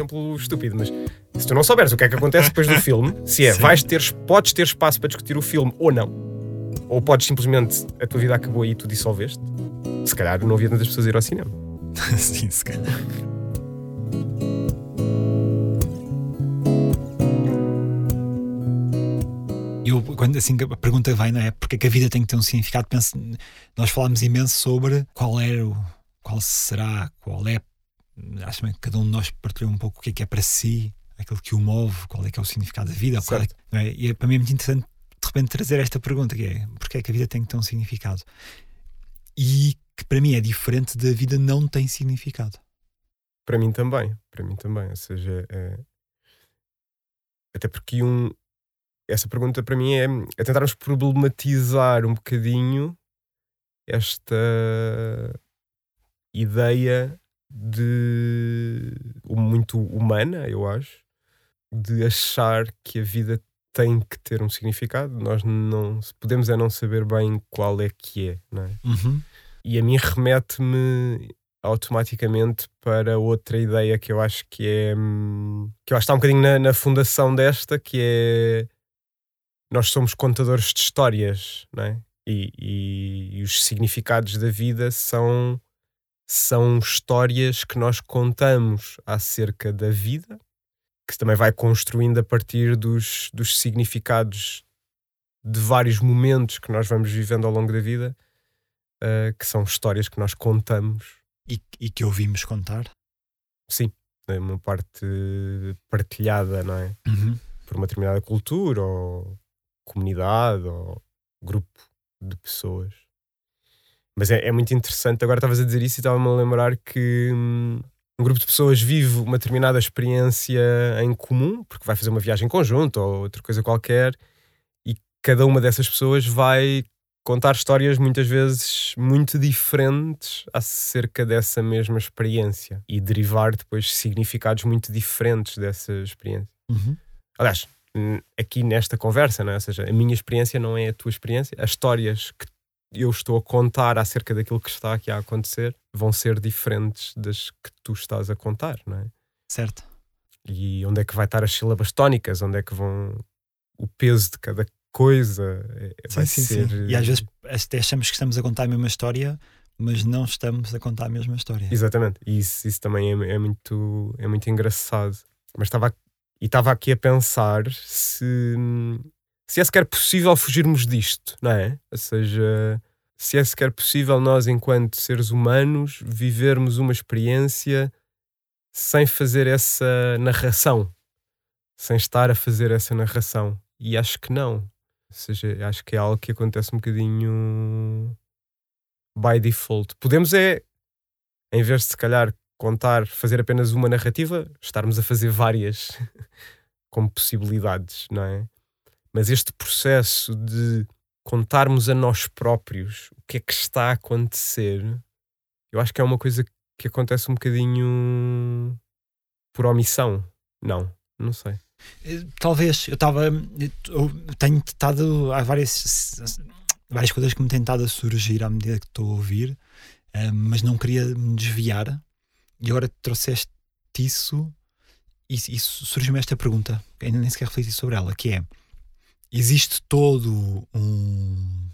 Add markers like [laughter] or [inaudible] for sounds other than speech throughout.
exemplo estúpido, mas se tu não souberes o que é que acontece depois do [laughs] filme, se é, Sim. vais ter, podes ter espaço para discutir o filme ou não, ou podes simplesmente a tua vida acabou e tu dissolveste, se calhar não havia tantas pessoas a ir ao cinema. [laughs] Sim, se calhar. Eu, quando assim a pergunta vem, não é? Porque é que a vida tem que ter um significado? Penso, nós falámos imenso sobre qual era o, qual será, qual é. Acho que cada um de nós partilhou um pouco o que é que é para si, aquilo que o move, qual é que é o significado da vida. Qual é, não é? E é, para mim é muito interessante de repente trazer esta pergunta que é porque é que a vida tem que ter um significado? E que para mim é diferente da vida não tem significado. Para mim também, para mim também. Ou seja, é... até porque um... essa pergunta para mim é, é tentarmos problematizar um bocadinho esta ideia de muito humana, eu acho, de achar que a vida tem que ter um significado. Nós não podemos é não saber bem qual é que é, não é? Uhum. E a mim remete-me automaticamente para outra ideia que eu acho que é que eu acho que está um bocadinho na, na fundação desta, que é nós somos contadores de histórias, não é? E, e- e os significados da vida são são histórias que nós contamos acerca da vida, que se também vai construindo a partir dos, dos significados de vários momentos que nós vamos vivendo ao longo da vida, uh, que são histórias que nós contamos E, e que ouvimos contar. sim, é uma parte partilhada, não é? Uhum. Por uma determinada cultura ou comunidade ou grupo de pessoas. Mas é, é muito interessante. Agora estavas a dizer isso e estava-me a lembrar que hum, um grupo de pessoas vive uma determinada experiência em comum, porque vai fazer uma viagem conjunta ou outra coisa qualquer, e cada uma dessas pessoas vai contar histórias muitas vezes muito diferentes acerca dessa mesma experiência e derivar depois significados muito diferentes dessa experiência. Uhum. Aliás, aqui nesta conversa, não é? ou seja, a minha experiência não é a tua experiência, as histórias que eu estou a contar acerca daquilo que está aqui a acontecer vão ser diferentes das que tu estás a contar, não é? Certo. E onde é que vai estar as sílabas tónicas, onde é que vão o peso de cada coisa é- vai Sim, sim, ser. sim. E às vezes até achamos que estamos a contar a mesma história, mas não estamos a contar a mesma história. Exatamente, e isso, isso também é, é muito, é muito engraçado. Mas estava e estava aqui a pensar se, se é sequer possível fugirmos disto, não é? Ou seja, se é sequer possível nós, enquanto seres humanos, vivermos uma experiência sem fazer essa narração, sem estar a fazer essa narração. E acho que não. Ou seja, acho que é algo que acontece um bocadinho by default. Podemos é, em vez de se calhar contar, fazer apenas uma narrativa, estarmos a fazer várias [laughs] como possibilidades, não é? Mas este processo de contarmos a nós próprios o que é que está a acontecer, eu acho que é uma coisa que acontece um bocadinho por omissão. Não, não sei. Eh, Talvez, eu estava. Tenho estado. Há várias, várias coisas que me têm estado a surgir à medida que estou a ouvir, eh, mas não queria me desviar. E agora trouxeste isso e, e surgiu-me esta pergunta, ainda nem sequer refleti sobre ela, que é: existe todo um,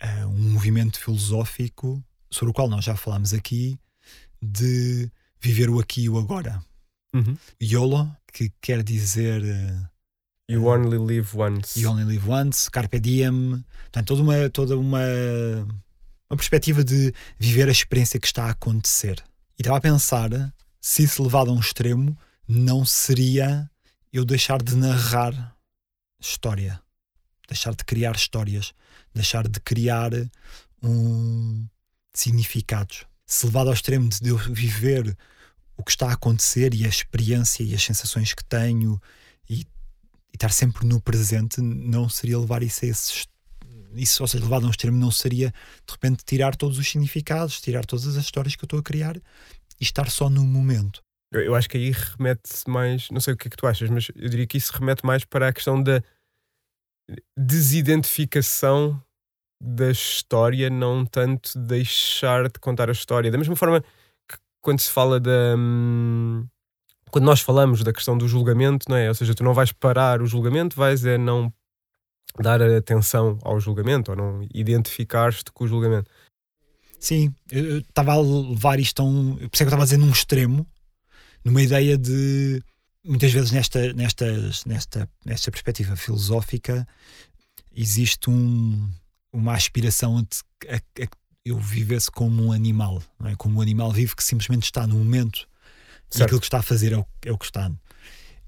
eh, um movimento filosófico sobre o qual nós já falámos aqui de viver o aqui e o agora. YOLO, que quer dizer eh, You only live once. You Only Live Once, Carpe Diem, portanto, toda uma, toda uma, uma perspectiva de viver a experiência que está a acontecer. E estava a pensar se isso levado a um extremo não seria eu deixar de narrar história, deixar de criar histórias, deixar de criar um significados. Se levado ao extremo de eu viver o que está a acontecer e a experiência e as sensações que tenho e, e estar sempre no presente não seria levar isso a esses isso, ou seja, levado a um extremo não seria de repente tirar todos os significados, tirar todas as histórias que eu estou a criar e estar só no momento. Eu, eu acho que aí remete mais, não sei o que é que tu achas, mas eu diria que isso remete mais para a questão da desidentificação da história, não tanto deixar de contar a história. Da mesma forma que quando se fala da. hum, quando nós falamos da questão do julgamento, não é? Ou seja, tu não vais parar o julgamento, vais é não dar atenção ao julgamento ou não identificar-te com o julgamento. Sim, eu estava a levar isto a um. Por isso é que eu estava a dizer num extremo, numa ideia de. Muitas vezes nesta, nestas, nesta, nesta perspectiva filosófica existe um, uma aspiração a, a, a eu vivesse como um animal, é? como um animal vivo que simplesmente está no momento certo. e aquilo que está a fazer é o, é o que está.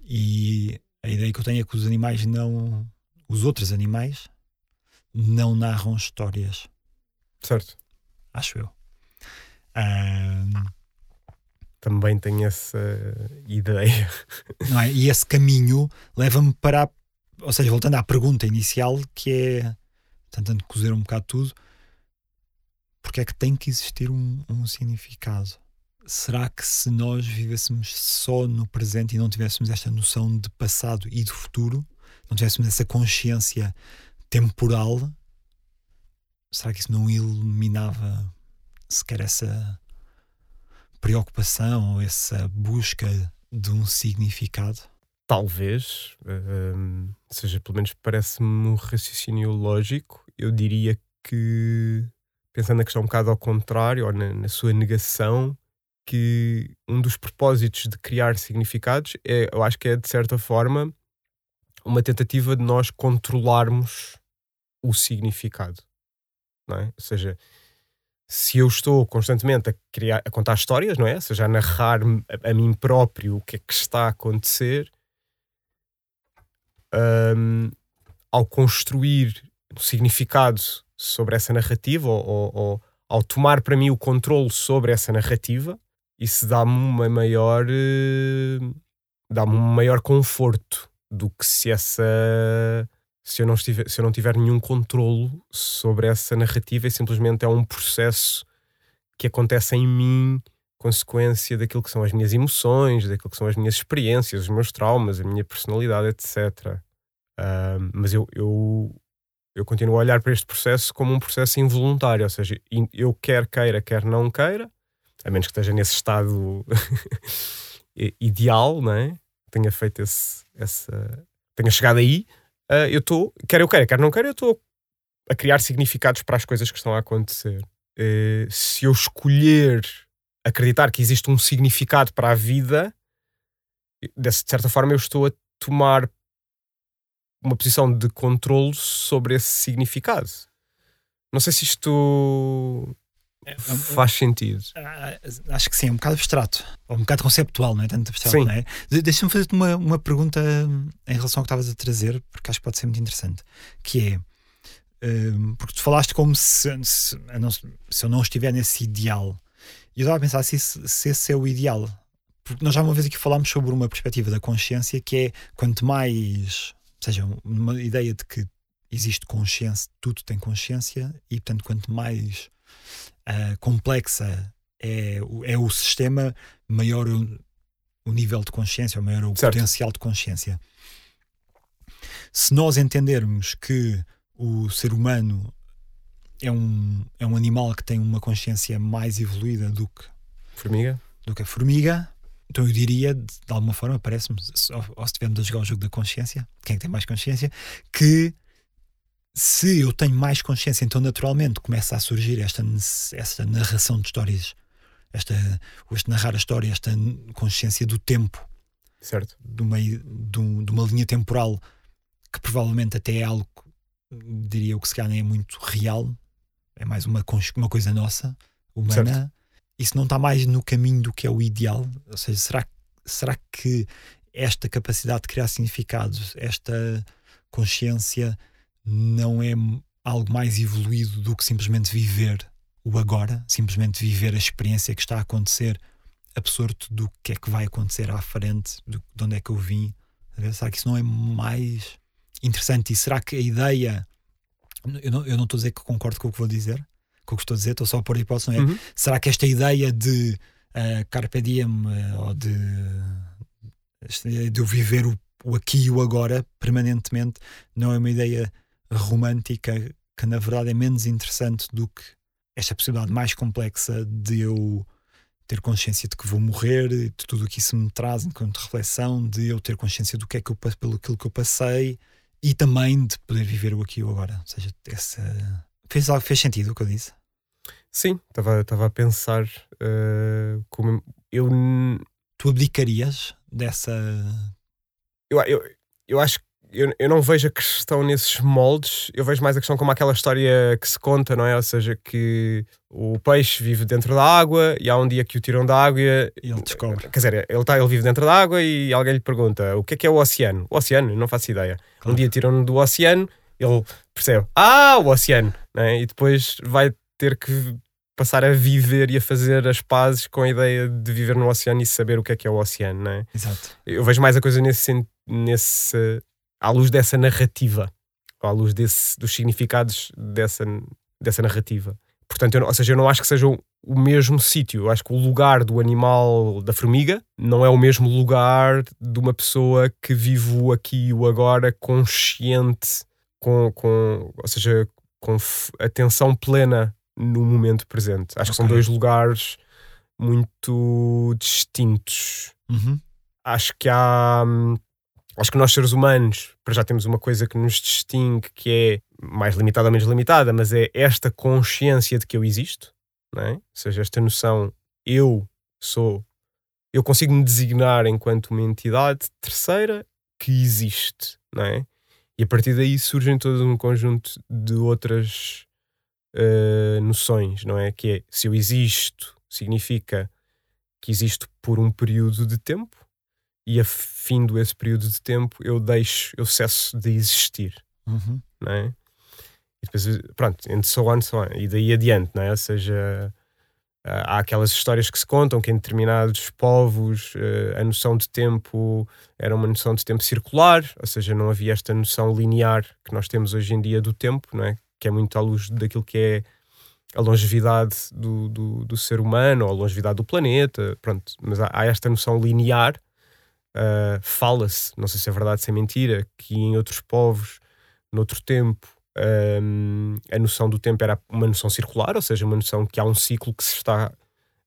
E a ideia que eu tenho é que os animais não. Os outros animais não narram histórias. Certo. Acho eu. Um, Também tenho essa ideia. É? E esse caminho leva-me para. Ou seja, voltando à pergunta inicial, que é. Tentando cozer um bocado tudo. Porque é que tem que existir um, um significado? será que se nós vivêssemos só no presente e não tivéssemos esta noção de passado e de futuro, não tivéssemos essa consciência temporal, será que isso não eliminava sequer essa preocupação essa busca de um significado? Talvez, um, seja, pelo menos parece-me um raciocínio lógico. Eu diria que, pensando na questão um bocado ao contrário, ou na, na sua negação, que um dos propósitos de criar significados é, eu acho que é de certa forma uma tentativa de nós controlarmos o significado, não é? Ou seja, se eu estou constantemente a criar, a contar histórias, não é? Ou seja, a narrar a, a mim próprio o que é que está a acontecer, um, ao construir o significado sobre essa narrativa ou, ou, ou ao tomar para mim o controle sobre essa narrativa, isso dá-me uma maior uh, dá-me um maior conforto do que se essa se eu não estiver, se eu não tiver nenhum controlo sobre essa narrativa e simplesmente é um processo que acontece em mim consequência daquilo que são as minhas emoções, daquilo que são as minhas experiências, os meus traumas, a minha personalidade, etc. Uh, mas eu, eu, eu continuo a olhar para este processo como um processo involuntário, ou seja, eu quer queira, quer não queira, a menos que esteja nesse estado [laughs] ideal, não é? Tenha feito esse, essa. tenha chegado aí, uh, eu estou, quer eu queira, quer não queira, eu estou a criar significados para as coisas que estão a acontecer. Uh, se eu escolher acreditar que existe um significado para a vida, de certa forma eu estou a tomar uma posição de controle sobre esse significado. Não sei se isto faz sentido. Ah, acho que sim, é um bocado abstrato, ou um bocado conceptual, não é? Tanto abstrato, sim. não é? Deixa-me fazer-te uma, uma pergunta em relação ao que estavas a trazer, porque acho que pode ser muito interessante, que é um, porque tu falaste como se, se, se, eu não estiver nesse ideal. E eu estava a pensar se, se esse é o ideal. Porque nós já uma vez aqui falámos sobre uma perspectiva da consciência que é quanto mais, seja, uma ideia de que existe consciência, tudo tem consciência, e portanto, quanto mais uh, complexa é, é o sistema, maior o, o nível de consciência, maior o certo. potencial de consciência. Se nós entendermos que o ser humano é um, é um animal que tem uma consciência mais evoluída do que formiga, do que a formiga, então eu diria, de, de alguma forma, parece-me, ou, ou se estivermos a jogar o jogo da consciência, quem é que tem mais consciência, que se eu tenho mais consciência, então naturalmente começa a surgir esta, esta narração de histórias, esta, este narrar a história, esta consciência do tempo, certo? De uma, de, de uma linha temporal que provavelmente até é algo, diria eu, que se calhar nem é muito real, é mais uma, uma coisa nossa, humana. Certo. Isso não está mais no caminho do que é o ideal? Ou seja, será, será que esta capacidade de criar significados, esta consciência não é algo mais evoluído do que simplesmente viver o agora, simplesmente viver a experiência que está a acontecer, absorto do que é que vai acontecer à frente, de onde é que eu vim. Será que isso não é mais interessante? E será que a ideia. Eu não, eu não estou a dizer que concordo com o que vou dizer, com o que estou a dizer, estou só a pôr a hipótese, não é? Uhum. Será que esta ideia de uh, Carpe Diem uh, ou de, de eu viver o, o aqui e o agora permanentemente não é uma ideia romântica que na verdade é menos interessante do que esta possibilidade mais complexa de eu ter consciência de que vou morrer, de tudo o que isso me traz enquanto reflexão, de eu ter consciência do que é que eu pelo aquilo que eu passei e também de poder viver o aqui e o agora. Ou seja, essa... fez, fez sentido o que eu disse? Sim, estava a pensar uh, como eu. Tu abdicarias dessa. Eu, eu, eu acho que eu, eu não vejo a questão nesses moldes, eu vejo mais a questão como aquela história que se conta, não é? Ou seja, que o peixe vive dentro da água e há um dia que o tiram da água e ele descobre. Quer dizer, ele, tá, ele vive dentro da água e alguém lhe pergunta o que é que é o oceano? O oceano? Não faço ideia. Claro. Um dia tiram-no do oceano, ele percebe, ah, o oceano, é? e depois vai ter que passar a viver e a fazer as pazes com a ideia de viver no oceano e saber o que é que é o oceano, não é? Exato. Eu vejo mais a coisa nesse, nesse à luz dessa narrativa, à luz desse, dos significados dessa, dessa narrativa. Portanto, eu, ou seja, eu não acho que seja o, mesmo sítio. Eu acho que o lugar do animal da formiga não é o mesmo lugar de uma pessoa que vive o aqui e o agora consciente, com, com, ou seja, com atenção plena no momento presente. Acho okay. que são dois lugares muito distintos. Uhum. Acho que há. Acho que nós, seres humanos, para já temos uma coisa que nos distingue que é mais limitada ou menos limitada, mas é esta consciência de que eu existo, é? ou seja, esta noção eu sou, eu consigo me designar enquanto uma entidade terceira que existe, não é? E a partir daí surgem todo um conjunto de outras uh, noções, não é? Que é, se eu existo, significa que existo por um período de tempo e a fim esse período de tempo eu deixo, eu cesso de existir, uhum. não é? E depois, pronto, and so on, so on, e daí adiante, não é? Ou seja, há aquelas histórias que se contam que em determinados povos uh, a noção de tempo era uma noção de tempo circular, ou seja, não havia esta noção linear que nós temos hoje em dia do tempo, não é? que é muito à luz daquilo que é a longevidade do, do, do ser humano ou a longevidade do planeta, pronto, mas há, há esta noção linear. Uh, Fala-se, não sei se é verdade, se é mentira, que em outros povos, noutro tempo, um, a noção do tempo era uma noção circular, ou seja, uma noção que há um ciclo que se está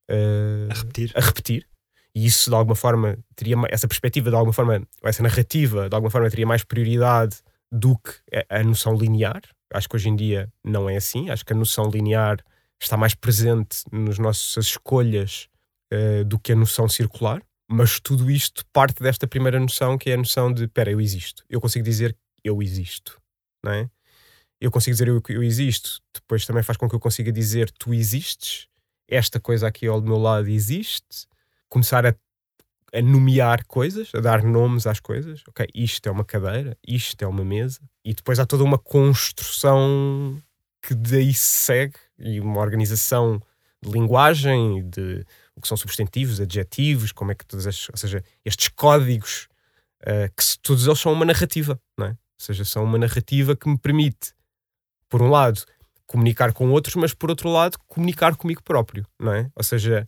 uh, a, repetir. a repetir. E isso, de alguma forma, teria essa perspectiva, de alguma forma, essa narrativa, de alguma forma, teria mais prioridade do que a, a noção linear. Acho que hoje em dia não é assim. Acho que a noção linear está mais presente nas nossas escolhas uh, do que a noção circular. Mas tudo isto parte desta primeira noção, que é a noção de: espera, eu existo. Eu consigo dizer eu existo, não é? Eu consigo dizer eu, eu existo. Depois também faz com que eu consiga dizer tu existes. Esta coisa aqui ao meu lado existe. Começar a a nomear coisas, a dar nomes às coisas. Ok, isto é uma cadeira, isto é uma mesa, e depois há toda uma construção que daí se segue e uma organização de linguagem, de o que são substantivos, adjetivos, como é que todas as, ou seja, estes códigos uh, que se, todos eles são uma narrativa, não é? Ou seja, são uma narrativa que me permite, por um lado, comunicar com outros, mas por outro lado, comunicar comigo próprio, não é? Ou seja,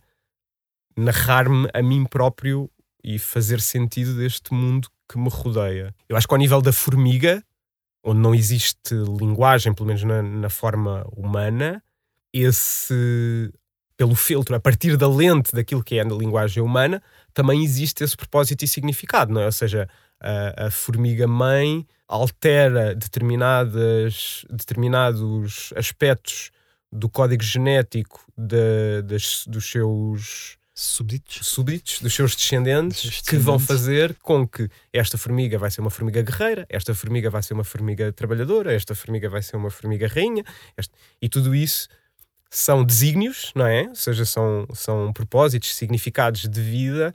narrar-me a mim próprio e fazer sentido deste mundo que me rodeia. Eu acho que ao nível da formiga, onde não existe linguagem, pelo menos na, na forma humana, esse pelo filtro, a partir da lente daquilo que é a linguagem humana, também existe esse propósito e significado, não é? Ou seja, a, a formiga-mãe altera determinadas, determinados aspectos do código genético de, das, dos seus súbditos. súbditos dos seus descendentes, descendentes, que vão fazer com que esta formiga vai ser uma formiga guerreira, esta formiga vai ser uma formiga trabalhadora, esta formiga vai ser uma formiga rainha, e tudo isso são desígnios, não é? Ou seja, são, são propósitos, significados de vida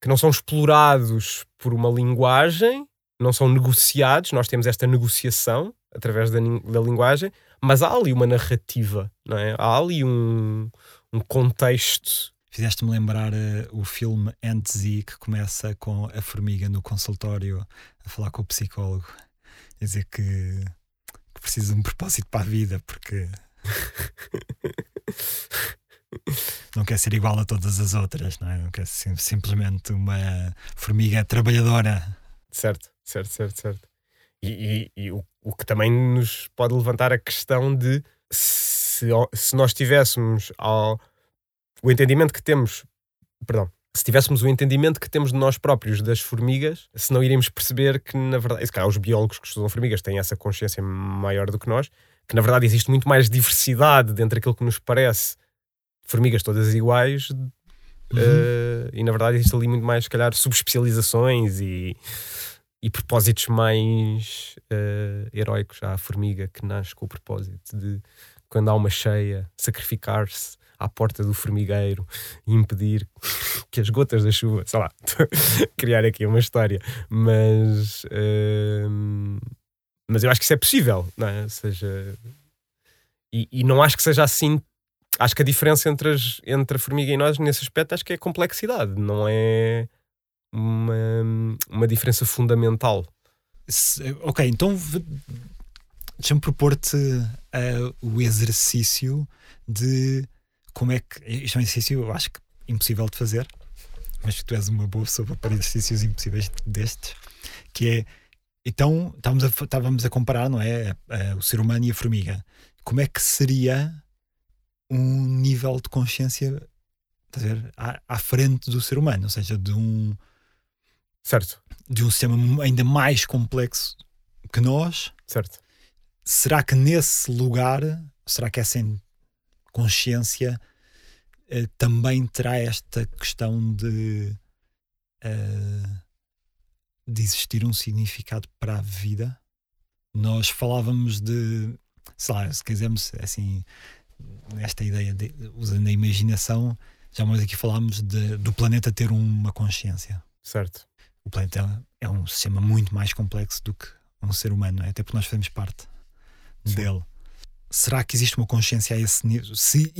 que não são explorados por uma linguagem, não são negociados, nós temos esta negociação através da, da linguagem, mas há ali uma narrativa, não é? Há ali um, um contexto Fizeste-me lembrar uh, o filme Z que começa com a formiga no consultório a falar com o psicólogo a dizer que, que precisa de um propósito para a vida porque não quer ser igual a todas as outras, não é? Não quer ser simplesmente uma formiga trabalhadora. Certo, certo, certo, certo. E, e, e o, o que também nos pode levantar a questão de se, se nós tivéssemos ao o entendimento que temos, perdão, se tivéssemos o entendimento que temos de nós próprios das formigas, se não iríamos perceber que, na verdade, os biólogos que estudam formigas têm essa consciência maior do que nós, que na verdade existe muito mais diversidade dentro daquilo que nos parece formigas todas iguais, uhum. uh, e na verdade existe ali muito mais, se calhar, subespecializações e, e propósitos mais uh, heróicos à formiga que nasce com o propósito de, quando há uma cheia, sacrificar-se à porta do formigueiro e impedir que as gotas da chuva, sei lá, [laughs] criar aqui uma história, mas uh, mas eu acho que isso é possível, não é? Ou seja, e, e, não acho que seja assim. Acho que a diferença entre, as, entre a formiga e nós nesse aspecto acho que é a complexidade, não é uma, uma diferença fundamental. Ok, então deixa-me propor-te uh, o exercício de como é que. Isto é um exercício, eu acho que impossível de fazer, mas que tu és uma boa pessoa para exercícios impossíveis destes, que é. Então, estávamos a, estávamos a comparar, não é? o ser humano e a formiga. Como é que seria um nível de consciência a ver, à, à frente do ser humano? Ou seja, de um. Certo. De um sistema ainda mais complexo que nós. Certo. Será que nesse lugar, será que essa consciência uh, também terá esta questão de, uh, de existir um significado para a vida. Nós falávamos de, sei lá, se quisermos, assim, nesta ideia, de, usando a imaginação, já mais aqui falámos de, do planeta ter uma consciência. Certo. O planeta é um sistema muito mais complexo do que um ser humano, é? até porque nós fazemos parte Sim. dele será que existe uma consciência a esse nível? Se,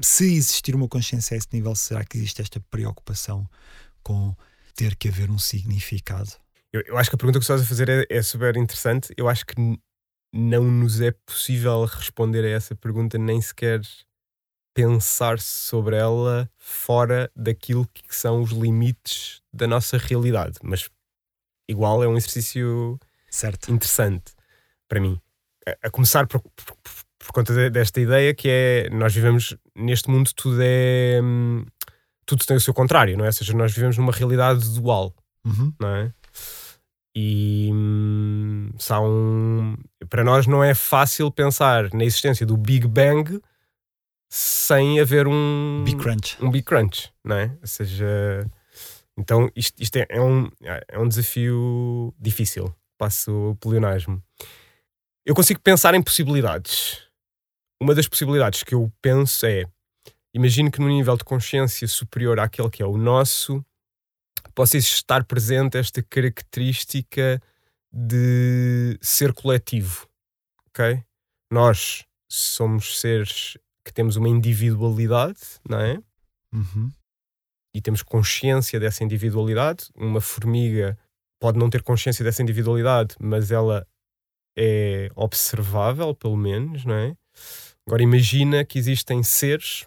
se existir uma consciência a esse nível, será que existe esta preocupação com ter que haver um significado? Eu, eu acho que a pergunta que estás a fazer é, é super interessante. Eu acho que não nos é possível responder a essa pergunta, nem sequer pensar sobre ela fora daquilo que são os limites da nossa realidade. Mas, igual, é um exercício certo. interessante para mim. A, a começar por, por, por conta de, desta ideia que é nós vivemos neste mundo tudo é hum, tudo tem o seu contrário, não é? Ou seja, nós vivemos numa realidade dual, uhum. não é? E hum, são para nós não é fácil pensar na existência do Big Bang sem haver um Big Crunch, um Big Crunch, não é? Ou seja, então isto, isto é, é, um, é um desafio difícil, passo o pleonasmo. Eu consigo pensar em possibilidades uma das possibilidades que eu penso é: imagino que num nível de consciência superior àquele que é o nosso, possa estar presente esta característica de ser coletivo. Ok? Nós somos seres que temos uma individualidade, não é? Uhum. E temos consciência dessa individualidade. Uma formiga pode não ter consciência dessa individualidade, mas ela é observável, pelo menos, não é? Agora imagina que existem seres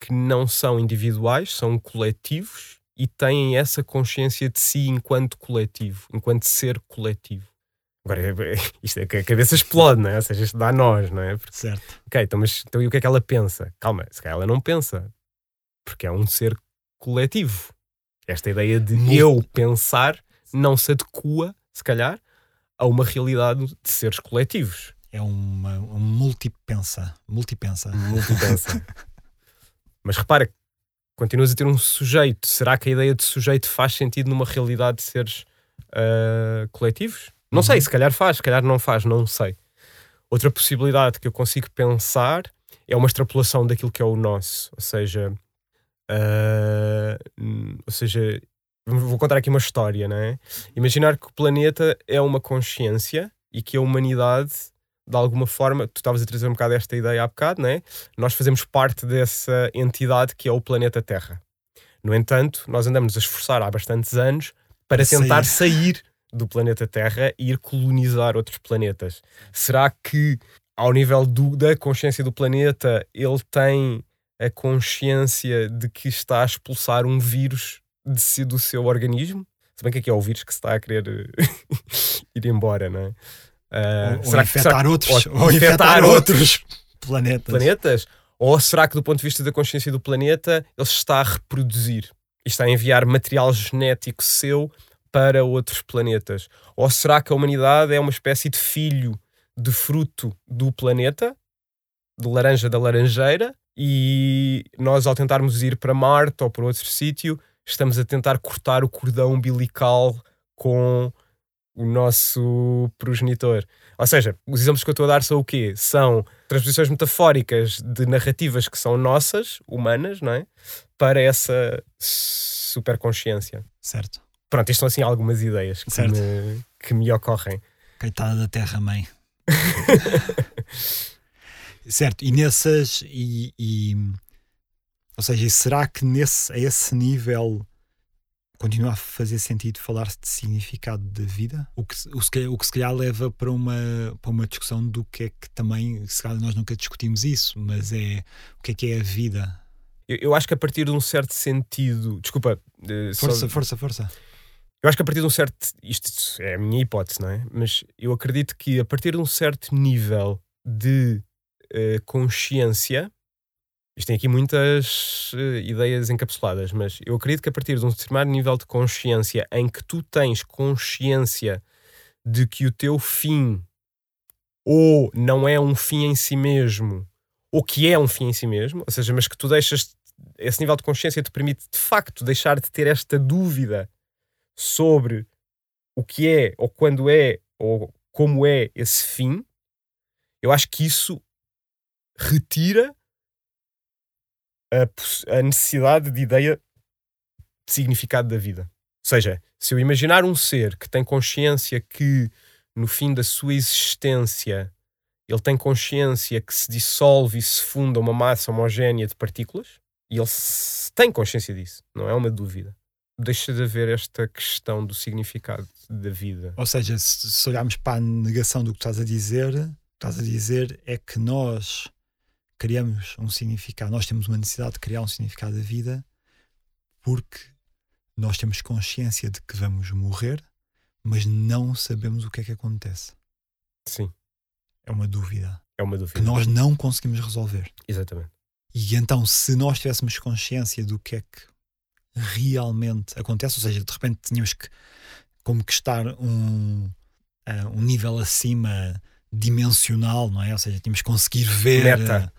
que não são individuais, são coletivos e têm essa consciência de si enquanto coletivo, enquanto ser coletivo. Agora, isto é que a cabeça explode, não é? Ou seja, isto dá a nós, não é? Porque, certo. Ok, então, mas então, e o que é que ela pensa? Calma, se calhar ela não pensa, porque é um ser coletivo. Esta ideia de Muito... eu pensar não se adequa, se calhar, a uma realidade de seres coletivos é uma, um multipensa. Multipensa. Multipensa. [laughs] Mas repara, continuas a ter um sujeito. Será que a ideia de sujeito faz sentido numa realidade de seres uh, coletivos? Não uhum. sei, se calhar faz, se calhar não faz, não sei. Outra possibilidade que eu consigo pensar é uma extrapolação daquilo que é o nosso. Ou seja, uh, ou seja, vou contar aqui uma história, não é? Imaginar que o planeta é uma consciência e que a humanidade de alguma forma, tu estavas a trazer um bocado esta ideia há bocado, né? nós fazemos parte dessa entidade que é o planeta Terra. No entanto, nós andamos a esforçar há bastantes anos para tentar sair. sair do planeta Terra e ir colonizar outros planetas. Será que, ao nível do, da consciência do planeta, ele tem a consciência de que está a expulsar um vírus de si do seu organismo? Se bem que aqui é o vírus que se está a querer [laughs] ir embora, não é? Uh, ou, será ou infectar que, outros, ou, ou infectar, outros [laughs] planetas. planetas? Ou será que, do ponto de vista da consciência do planeta, ele está a reproduzir e está a enviar material genético seu para outros planetas? Ou será que a humanidade é uma espécie de filho de fruto do planeta, de laranja da laranjeira, e nós, ao tentarmos ir para Marte ou para outro sítio, estamos a tentar cortar o cordão umbilical com o nosso progenitor. Ou seja, os exemplos que eu estou a dar são o quê? São transposições metafóricas de narrativas que são nossas, humanas, não é? Para essa superconsciência. Certo. Pronto, isto são assim algumas ideias que, me, que me ocorrem. Coitada da Terra-mãe. [laughs] certo, e nessas. E, e, ou seja, será que nesse, a esse nível continua a fazer sentido falar-se de significado da vida? O que, o, o que se calhar leva para uma, para uma discussão do que é que também, se calhar nós nunca discutimos isso, mas é o que é que é a vida? Eu, eu acho que a partir de um certo sentido. Desculpa. Força, só, força, força. Eu acho que a partir de um certo. Isto é a minha hipótese, não é? Mas eu acredito que a partir de um certo nível de uh, consciência. Isto tem aqui muitas uh, ideias encapsuladas, mas eu acredito que a partir de um determinado nível de consciência em que tu tens consciência de que o teu fim ou não é um fim em si mesmo, ou que é um fim em si mesmo, ou seja, mas que tu deixas esse nível de consciência te permite de facto deixar de ter esta dúvida sobre o que é, ou quando é, ou como é esse fim, eu acho que isso retira a, a necessidade de ideia de significado da vida. Ou seja, se eu imaginar um ser que tem consciência que no fim da sua existência ele tem consciência que se dissolve e se funda uma massa homogénea de partículas, e ele tem consciência disso, não é uma dúvida deixa de haver esta questão do significado da vida. Ou seja, se, olharmos para a negação do que estás a dizer, estás a dizer é que nós criamos um significado, nós temos uma necessidade de criar um significado da vida porque nós temos consciência de que vamos morrer, mas não sabemos o que é que acontece. Sim. É uma dúvida. É uma dúvida. Que nós não conseguimos resolver. Exatamente. E então, se nós tivéssemos consciência do que é que realmente acontece, ou seja, de repente tínhamos que conquistar um, uh, um nível acima dimensional, não é? Ou seja, tínhamos que conseguir ver meta,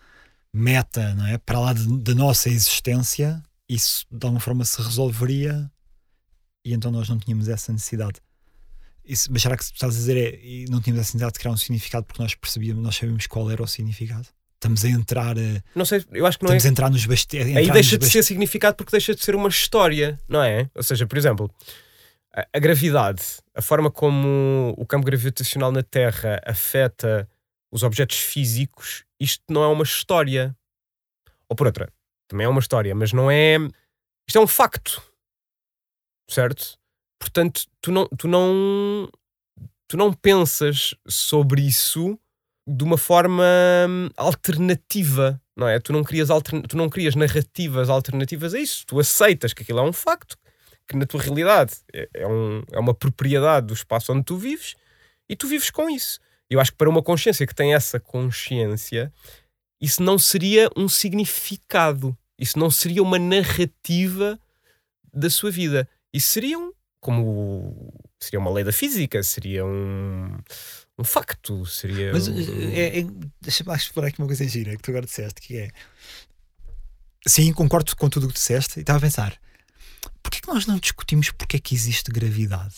meta não é? Para lá da nossa existência, isso de alguma forma se resolveria e então nós não tínhamos essa necessidade. Isso, mas será que estás a dizer é, não tínhamos essa necessidade de criar um significado porque nós percebíamos, nós sabíamos qual era o significado? Estamos a entrar. Eh, não sei, eu acho que não estamos é. a entrar nos bastidores. Aí deixa de ser significado porque deixa de ser uma história, não é? Ou seja, por exemplo, a, a gravidade, a forma como o campo gravitacional na Terra afeta os objetos físicos, isto não é uma história. Ou por outra, também é uma história, mas não é. Isto é um facto. Certo? Portanto, tu não, tu não, tu não pensas sobre isso de uma forma hum, alternativa, não é? Tu não crias, altern... tu não crias narrativas alternativas a isso. Tu aceitas que aquilo é um facto, que na tua realidade é, é, um, é uma propriedade do espaço onde tu vives e tu vives com isso. Eu acho que para uma consciência que tem essa consciência, isso não seria um significado, isso não seria uma narrativa da sua vida. Isso seria um, como seria uma lei da física, seria um, um facto, seria. Mas um... é, é, deixa-me explorar aqui uma coisa gira que tu agora disseste, que é. Sim, concordo com tudo o que disseste e estava a pensar. Porquê que nós não discutimos porque é que existe gravidade?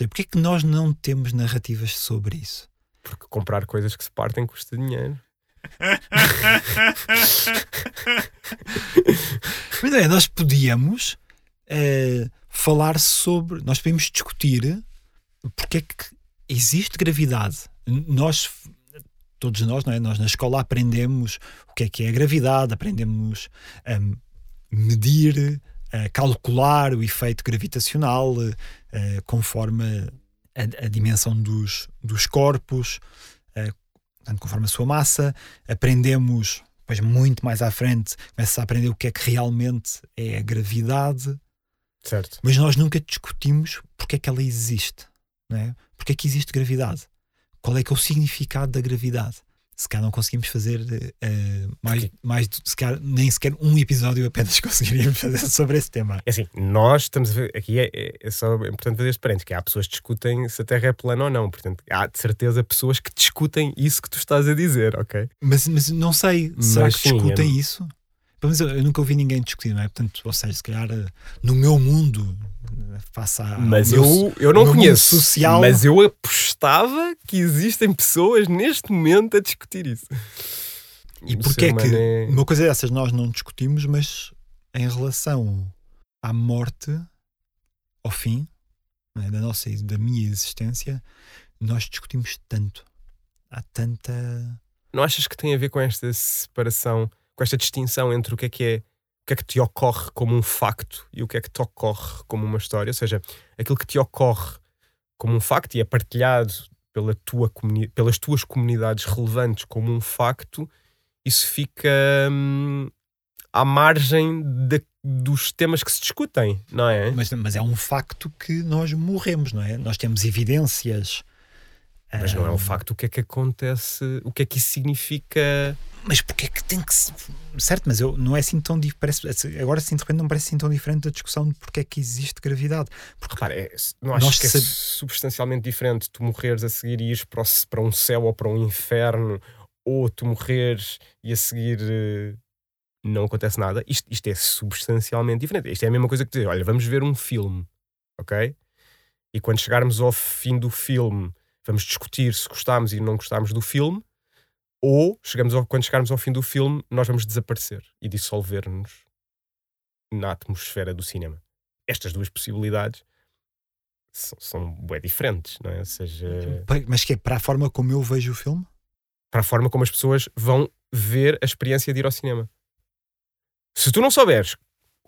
Ou porquê que nós não temos narrativas sobre isso? Porque comprar coisas que se partem custa dinheiro. [laughs] Mas é, nós podíamos uh, falar sobre. Nós podemos discutir porque é que existe gravidade. Nós, todos nós, não é? Nós na escola aprendemos o que é que é a gravidade, aprendemos a medir, a calcular o efeito gravitacional uh, conforme a, a, dimensão dos, dos corpos, uh, portanto, conforme a sua massa. Aprendemos, depois, muito mais à frente, começa a aprender o que é que realmente é a gravidade. Certo. Mas nós nunca discutimos porque é que ela existe. Não é? Porque é que existe gravidade? Qual é que é o significado da gravidade? Se calhar não conseguimos fazer uh, mais, mais se calhar, nem sequer um episódio apenas [laughs] conseguiríamos fazer sobre esse tema. É assim, nós estamos a ver, aqui é, é, é só importante fazer este parênteses, que há pessoas que discutem se a Terra é plana ou não, portanto há de certeza pessoas que discutem isso que tu estás a dizer, ok? Mas, mas não sei, mas, será que sim, discutem é... isso? Mas eu, eu, nunca ouvi ninguém discutir, não é? Portanto, ou seja, se calhar eh, no meu mundo, faça Mas eu, eu não conheço. Social... Mas eu apostava que existem pessoas neste momento a discutir isso. E porquê é que é... uma coisa dessas nós não discutimos, mas em relação à morte, ao fim é? da nossa da minha existência, nós discutimos tanto. Há tanta. Não achas que tem a ver com esta separação? com esta distinção entre o que é que é que é que te ocorre como um facto e o que é que te ocorre como uma história, ou seja, aquilo que te ocorre como um facto e é partilhado pela tua pelas tuas comunidades relevantes como um facto, isso fica hum, à margem de, dos temas que se discutem, não é? Mas, mas é um facto que nós morremos, não é? Nós temos evidências. Mas não é um facto o que é que acontece, o que é que isso significa mas porque é que tem que se... Certo, mas eu, não é assim tão diferente. Agora, assim, de repente, não parece assim tão diferente da discussão de porque é que existe gravidade. Porque Repara, é, não acho que é substancialmente diferente tu morreres a seguir e ires para, o, para um céu ou para um inferno, ou tu morreres e a seguir eh, não acontece nada. Isto, isto é substancialmente diferente. Isto é a mesma coisa que dizer: olha, vamos ver um filme, ok? E quando chegarmos ao fim do filme, vamos discutir se gostámos e não gostámos do filme ou chegamos ao, quando chegarmos ao fim do filme, nós vamos desaparecer e dissolver-nos na atmosfera do cinema. Estas duas possibilidades são, são bem diferentes, não é? Ou seja, Mas que é para a forma como eu vejo o filme? Para a forma como as pessoas vão ver a experiência de ir ao cinema. Se tu não souberes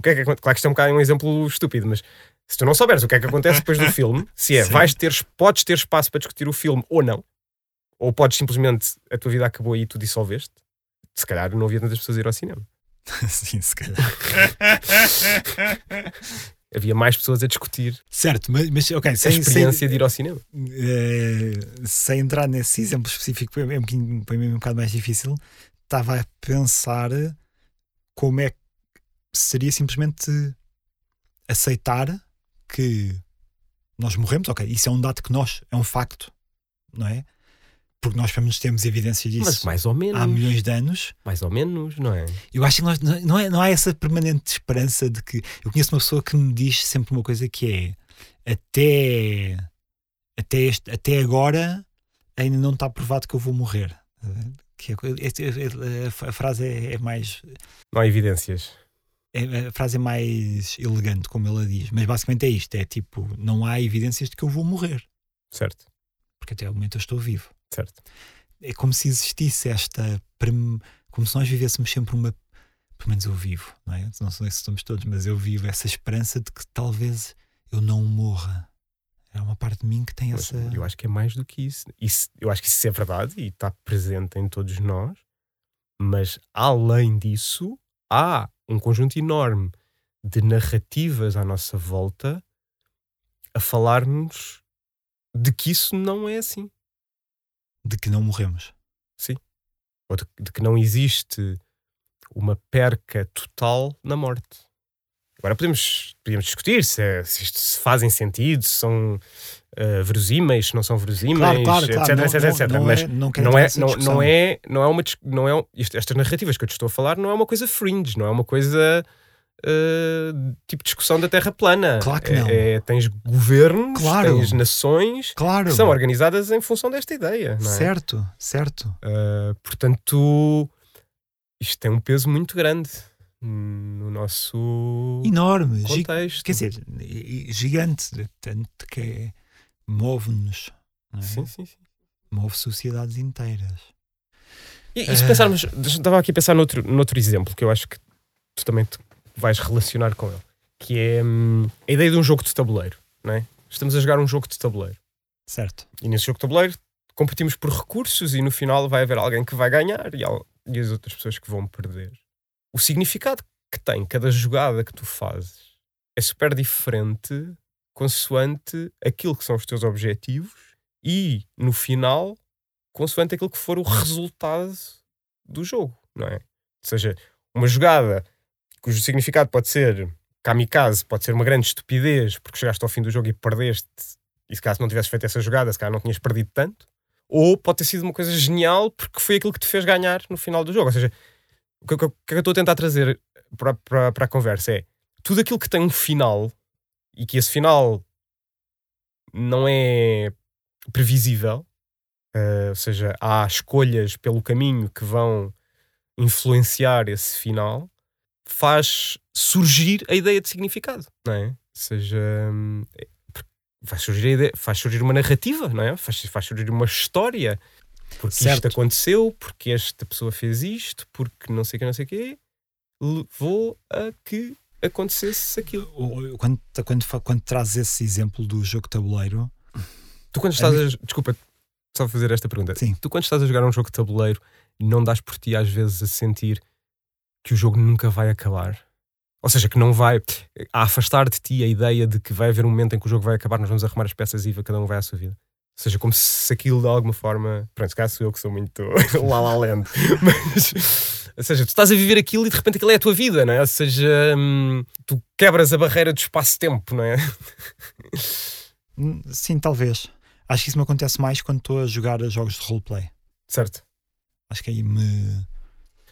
o que é que Claro que isto é um bocado um exemplo estúpido, mas se tu não souberes o que é que acontece depois do [laughs] filme, se é, vais ter, podes ter espaço para discutir o filme ou não, ou podes simplesmente, a tua vida acabou e tu dissolveste. Se calhar não havia tantas pessoas a ir ao cinema. [laughs] Sim, se calhar. [laughs] havia mais pessoas a discutir certo, mas, mas ok, sem, a experiência sem, de ir ao cinema. Uh, sem entrar nesse exemplo específico, é um, para mim é um bocado mais difícil. Estava a pensar como é que seria simplesmente aceitar que nós morremos, ok, isso é um dado que nós, é um facto, não é? porque nós pelo menos temos evidência disso Mas mais ou menos. há milhões de anos. Mais ou menos, não é? Eu acho que nós, não, é, não há essa permanente esperança de que. Eu conheço uma pessoa que me diz sempre uma coisa que é até, até, este, até agora ainda não está provado que eu vou morrer. Que é, é, a frase é, é mais. Não há evidências. É, a frase é mais elegante, como ela diz, mas basicamente é isto: é tipo, não há evidências de que eu vou morrer. Certo. Porque até o momento eu estou vivo. Certo. É como se existisse esta. Como se nós vivêssemos sempre uma. Pelo menos eu vivo, não é? Não sei se somos todos, mas eu vivo essa esperança de que talvez eu não morra. É uma parte de mim que tem essa. Eu acho que é mais do que isso. isso. Eu acho que isso é verdade e está presente em todos nós. Mas além disso, há um conjunto enorme de narrativas à nossa volta a falar-nos de que isso não é assim de que não morremos. Sim. Ou de, de que não existe uma perca total na morte. Agora podemos, podemos discutir se, é, se isto se fazem sentido, se são uh, verosímeis, se não são verosímeis, claro, claro, etc, claro. etc, não, etc. Não, Mas é, não, não, é, não, não, é, não é uma. Não é, estas narrativas que eu te estou a falar não é uma coisa fringe, não é uma coisa uh, tipo discussão da Terra plana. Claro que não. É, é, tens governos, claro. tens nações claro. que são organizadas em função desta ideia. É? Certo, certo. Uh, portanto, isto tem um peso muito grande no nosso enorme contexto. Quer dizer, gigante, tanto que é, move-nos. É? Sim, sim, sim. Move sociedades inteiras. E, e se pensarmos, estava aqui a pensar noutro, noutro exemplo que eu acho que tu também te vais relacionar com ele, que é hum, a ideia de um jogo de tabuleiro, não é? Estamos a jogar um jogo de tabuleiro. Certo. E nesse jogo de tabuleiro competimos por recursos e no final vai haver alguém que vai ganhar e, e as outras pessoas que vão perder. O significado que tem cada jogada que tu fazes é super diferente consoante aquilo que são os teus objetivos e no final consoante aquilo que for o resultado do jogo, não é? Ou seja, uma jogada cujo significado pode ser kamikaze, pode ser uma grande estupidez porque chegaste ao fim do jogo e perdeste, e se caso não tivesses feito essa jogada, se calhar não tinhas perdido tanto, ou pode ter sido uma coisa genial porque foi aquilo que te fez ganhar no final do jogo. Ou seja, o que, o que eu estou a tentar trazer para, para, para a conversa é tudo aquilo que tem um final e que esse final não é previsível, uh, ou seja, há escolhas pelo caminho que vão influenciar esse final, faz surgir a ideia de significado, não é? Ou seja, hum, é, faz surgir, ideia, faz surgir uma narrativa, não é? Faz, faz surgir uma história. Porque certo. isto aconteceu, porque esta pessoa fez isto, porque não sei o que, não sei o quê, levou a que acontecesse aquilo. Quando, quando, quando traz esse exemplo do jogo de tabuleiro. Tu quando estás é... a. Desculpa, só fazer esta pergunta. Sim. Tu quando estás a jogar um jogo de tabuleiro, não dás por ti às vezes a sentir que o jogo nunca vai acabar? Ou seja, que não vai a afastar de ti a ideia de que vai haver um momento em que o jogo vai acabar, nós vamos arrumar as peças e cada um vai à sua vida. Ou seja, como se aquilo de alguma forma. Pronto, se calhar sou eu que sou muito [laughs] lá lá lendo. [laughs] Mas. Ou seja, tu estás a viver aquilo e de repente aquilo é a tua vida, não é? Ou seja, hum, tu quebras a barreira do espaço-tempo, não é? Hum, sim, talvez. Acho que isso me acontece mais quando estou a jogar jogos de roleplay. Certo. Acho que aí me.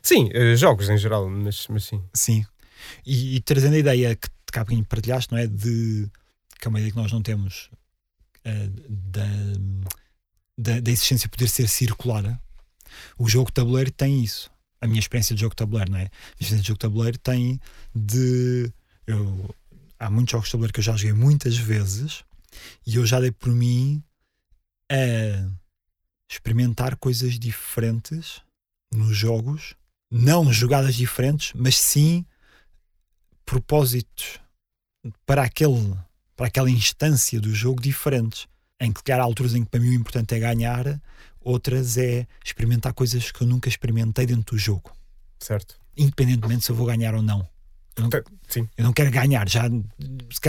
Sim, eh, jogos em geral, mas, mas sim. Sim. E, e trazendo a ideia que cá bocadinho partilhaste, não é? De que é uma ideia que nós não temos da, da, da, existência poder ser circular. O jogo tabuleiro tem isso. A minha experiência de jogo tabuleiro, não é? A minha experiência de jogo tabuleiro tem de. Eu, há muitos jogos de tabuleiro que eu já joguei muitas vezes e eu já dei por mim a experimentar coisas diferentes nos jogos, não jogadas diferentes, mas sim propósitos para aquele para aquela instância do jogo diferentes em que há alturas em que para mim o importante é ganhar outras é experimentar coisas que eu nunca experimentei dentro do jogo. Certo. Independentemente se eu vou ganhar ou não. Eu não, Sim. eu não quero ganhar já,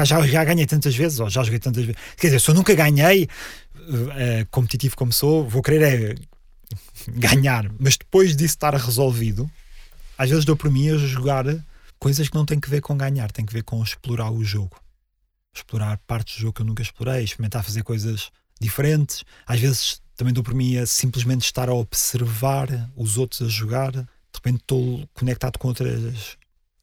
já já ganhei tantas vezes ou já joguei tantas vezes. Quer dizer se eu nunca ganhei uh, competitivo como sou vou querer é [laughs] ganhar. Mas depois disso estar resolvido às vezes dou por mim a jogar coisas que não têm que ver com ganhar, têm que ver com explorar o jogo. Explorar partes do jogo que eu nunca explorei, experimentar fazer coisas diferentes. Às vezes também dou por mim a simplesmente estar a observar os outros a jogar. De repente estou conectado com outras.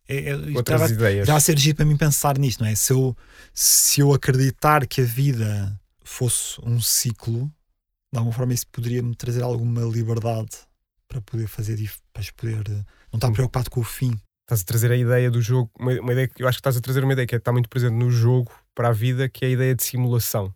É, é, outras estava, ideias. Já a ser giro para mim pensar nisto, não é? Se eu, se eu acreditar que a vida fosse um ciclo, de alguma forma isso poderia me trazer alguma liberdade para poder fazer, para poder não estar hum. preocupado com o fim estás a trazer a ideia do jogo, uma, uma, ideia que eu acho que estás a trazer uma ideia que está muito presente no jogo para a vida, que é a ideia de simulação,